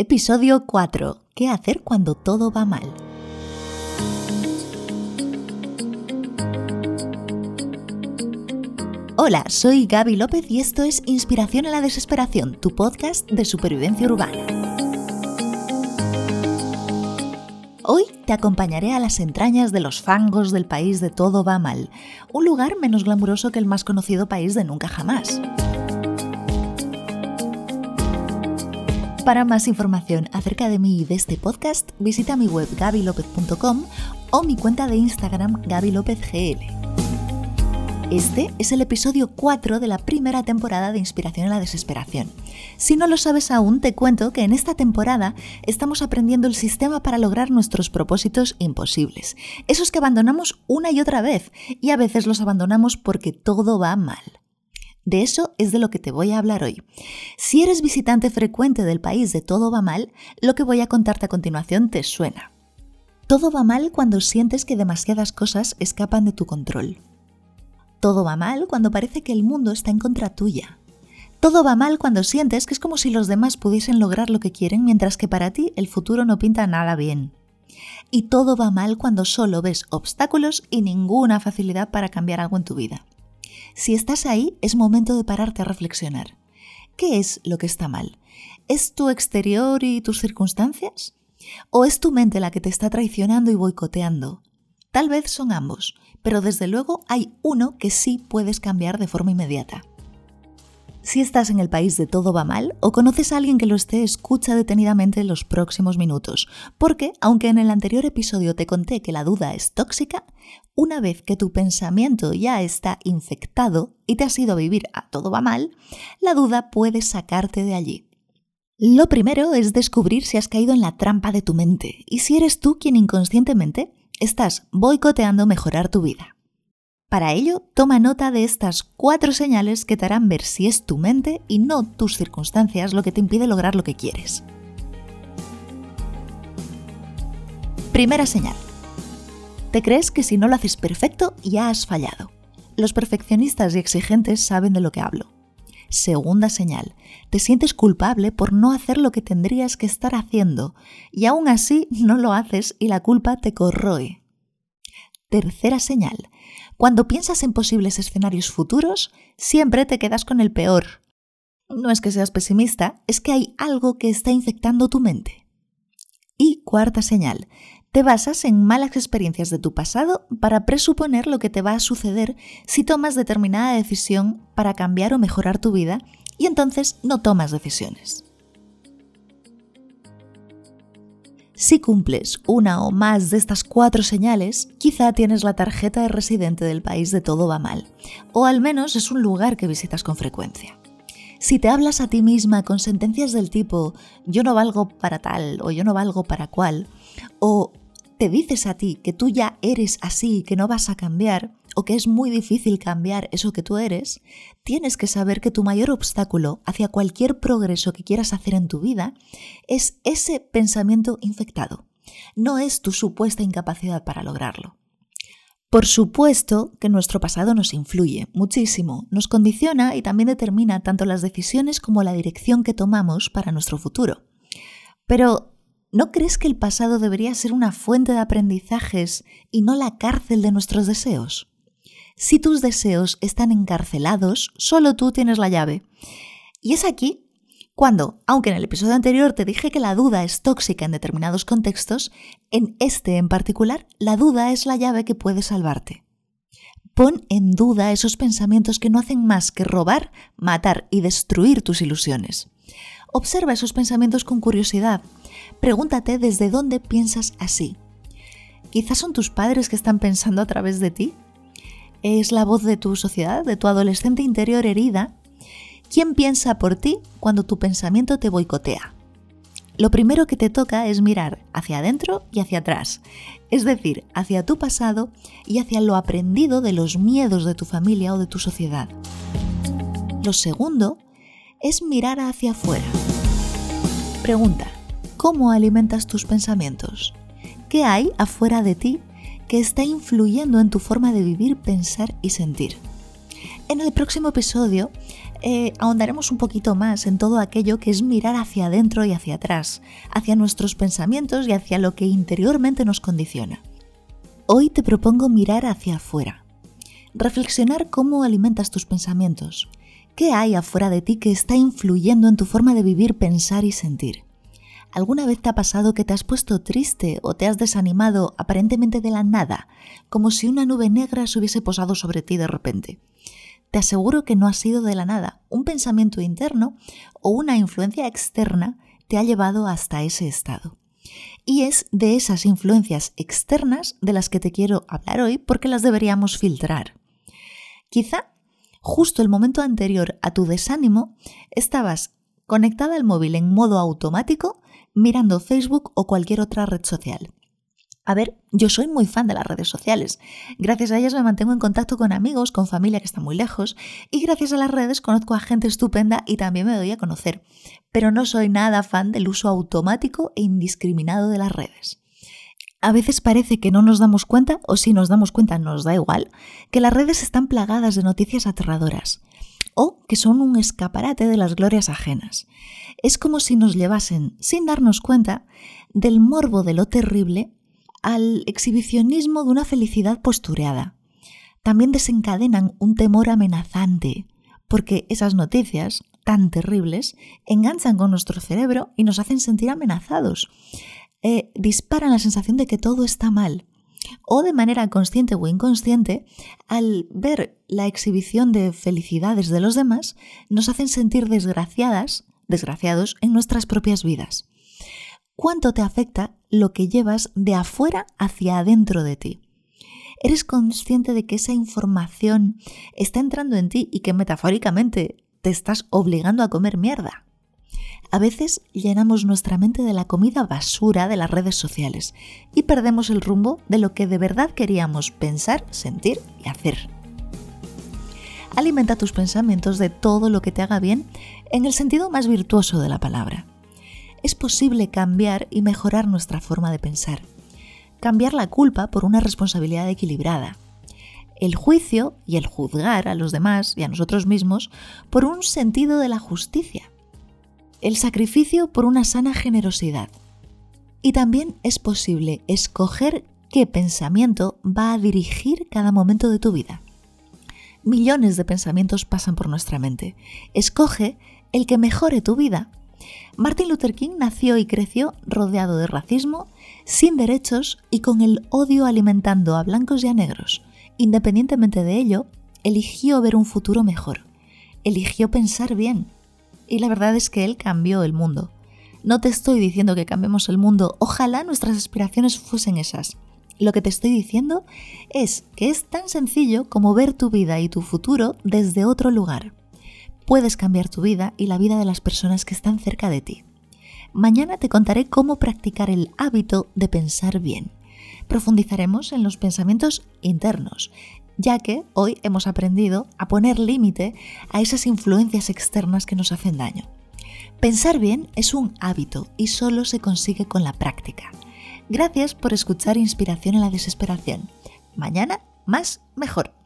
Episodio 4. ¿Qué hacer cuando todo va mal? Hola, soy Gaby López y esto es Inspiración en la Desesperación, tu podcast de supervivencia urbana. Hoy te acompañaré a las entrañas de los fangos del país de Todo va mal, un lugar menos glamuroso que el más conocido país de Nunca Jamás. Para más información acerca de mí y de este podcast, visita mi web gabilopez.com o mi cuenta de Instagram gabilopezgl. Este es el episodio 4 de la primera temporada de Inspiración en la Desesperación. Si no lo sabes aún, te cuento que en esta temporada estamos aprendiendo el sistema para lograr nuestros propósitos imposibles. Esos que abandonamos una y otra vez, y a veces los abandonamos porque todo va mal. De eso es de lo que te voy a hablar hoy. Si eres visitante frecuente del país de Todo va mal, lo que voy a contarte a continuación te suena. Todo va mal cuando sientes que demasiadas cosas escapan de tu control. Todo va mal cuando parece que el mundo está en contra tuya. Todo va mal cuando sientes que es como si los demás pudiesen lograr lo que quieren mientras que para ti el futuro no pinta nada bien. Y todo va mal cuando solo ves obstáculos y ninguna facilidad para cambiar algo en tu vida. Si estás ahí, es momento de pararte a reflexionar. ¿Qué es lo que está mal? ¿Es tu exterior y tus circunstancias? ¿O es tu mente la que te está traicionando y boicoteando? Tal vez son ambos, pero desde luego hay uno que sí puedes cambiar de forma inmediata. Si estás en el país de todo va mal o conoces a alguien que lo esté, escucha detenidamente los próximos minutos, porque aunque en el anterior episodio te conté que la duda es tóxica, una vez que tu pensamiento ya está infectado y te has ido a vivir a todo va mal, la duda puede sacarte de allí. Lo primero es descubrir si has caído en la trampa de tu mente y si eres tú quien inconscientemente estás boicoteando mejorar tu vida. Para ello, toma nota de estas cuatro señales que te harán ver si es tu mente y no tus circunstancias lo que te impide lograr lo que quieres. Primera señal. Te crees que si no lo haces perfecto ya has fallado. Los perfeccionistas y exigentes saben de lo que hablo. Segunda señal. Te sientes culpable por no hacer lo que tendrías que estar haciendo y aún así no lo haces y la culpa te corroe. Tercera señal. Cuando piensas en posibles escenarios futuros, siempre te quedas con el peor. No es que seas pesimista, es que hay algo que está infectando tu mente. Y cuarta señal, te basas en malas experiencias de tu pasado para presuponer lo que te va a suceder si tomas determinada decisión para cambiar o mejorar tu vida y entonces no tomas decisiones. Si cumples una o más de estas cuatro señales, quizá tienes la tarjeta de residente del país de todo va mal, o al menos es un lugar que visitas con frecuencia. Si te hablas a ti misma con sentencias del tipo yo no valgo para tal o yo no valgo para cual, o te dices a ti que tú ya eres así, que no vas a cambiar, o que es muy difícil cambiar eso que tú eres, tienes que saber que tu mayor obstáculo hacia cualquier progreso que quieras hacer en tu vida es ese pensamiento infectado, no es tu supuesta incapacidad para lograrlo. Por supuesto que nuestro pasado nos influye muchísimo, nos condiciona y también determina tanto las decisiones como la dirección que tomamos para nuestro futuro. Pero, ¿no crees que el pasado debería ser una fuente de aprendizajes y no la cárcel de nuestros deseos? Si tus deseos están encarcelados, solo tú tienes la llave. Y es aquí cuando, aunque en el episodio anterior te dije que la duda es tóxica en determinados contextos, en este en particular, la duda es la llave que puede salvarte. Pon en duda esos pensamientos que no hacen más que robar, matar y destruir tus ilusiones. Observa esos pensamientos con curiosidad. Pregúntate desde dónde piensas así. Quizás son tus padres que están pensando a través de ti es la voz de tu sociedad, de tu adolescente interior herida, quien piensa por ti cuando tu pensamiento te boicotea. Lo primero que te toca es mirar hacia adentro y hacia atrás, es decir, hacia tu pasado y hacia lo aprendido de los miedos de tu familia o de tu sociedad. Lo segundo es mirar hacia afuera. Pregunta, ¿cómo alimentas tus pensamientos? ¿Qué hay afuera de ti que está influyendo en tu forma de vivir, pensar y sentir. En el próximo episodio eh, ahondaremos un poquito más en todo aquello que es mirar hacia adentro y hacia atrás, hacia nuestros pensamientos y hacia lo que interiormente nos condiciona. Hoy te propongo mirar hacia afuera, reflexionar cómo alimentas tus pensamientos, qué hay afuera de ti que está influyendo en tu forma de vivir, pensar y sentir. ¿Alguna vez te ha pasado que te has puesto triste o te has desanimado aparentemente de la nada, como si una nube negra se hubiese posado sobre ti de repente? Te aseguro que no ha sido de la nada. Un pensamiento interno o una influencia externa te ha llevado hasta ese estado. Y es de esas influencias externas de las que te quiero hablar hoy porque las deberíamos filtrar. Quizá justo el momento anterior a tu desánimo estabas conectada al móvil en modo automático mirando Facebook o cualquier otra red social. A ver, yo soy muy fan de las redes sociales. Gracias a ellas me mantengo en contacto con amigos, con familia que está muy lejos, y gracias a las redes conozco a gente estupenda y también me doy a conocer. Pero no soy nada fan del uso automático e indiscriminado de las redes. A veces parece que no nos damos cuenta, o si nos damos cuenta nos da igual, que las redes están plagadas de noticias aterradoras, o que son un escaparate de las glorias ajenas. Es como si nos llevasen, sin darnos cuenta, del morbo de lo terrible al exhibicionismo de una felicidad postureada. También desencadenan un temor amenazante, porque esas noticias tan terribles enganchan con nuestro cerebro y nos hacen sentir amenazados. Eh, disparan la sensación de que todo está mal. O de manera consciente o inconsciente, al ver la exhibición de felicidades de los demás, nos hacen sentir desgraciadas, desgraciados en nuestras propias vidas cuánto te afecta lo que llevas de afuera hacia adentro de ti. ¿Eres consciente de que esa información está entrando en ti y que metafóricamente te estás obligando a comer mierda? A veces llenamos nuestra mente de la comida basura de las redes sociales y perdemos el rumbo de lo que de verdad queríamos pensar, sentir y hacer. Alimenta tus pensamientos de todo lo que te haga bien en el sentido más virtuoso de la palabra es posible cambiar y mejorar nuestra forma de pensar. Cambiar la culpa por una responsabilidad equilibrada. El juicio y el juzgar a los demás y a nosotros mismos por un sentido de la justicia. El sacrificio por una sana generosidad. Y también es posible escoger qué pensamiento va a dirigir cada momento de tu vida. Millones de pensamientos pasan por nuestra mente. Escoge el que mejore tu vida Martin Luther King nació y creció rodeado de racismo, sin derechos y con el odio alimentando a blancos y a negros. Independientemente de ello, eligió ver un futuro mejor. Eligió pensar bien. Y la verdad es que él cambió el mundo. No te estoy diciendo que cambiemos el mundo, ojalá nuestras aspiraciones fuesen esas. Lo que te estoy diciendo es que es tan sencillo como ver tu vida y tu futuro desde otro lugar puedes cambiar tu vida y la vida de las personas que están cerca de ti. Mañana te contaré cómo practicar el hábito de pensar bien. Profundizaremos en los pensamientos internos, ya que hoy hemos aprendido a poner límite a esas influencias externas que nos hacen daño. Pensar bien es un hábito y solo se consigue con la práctica. Gracias por escuchar Inspiración en la Desesperación. Mañana, más, mejor.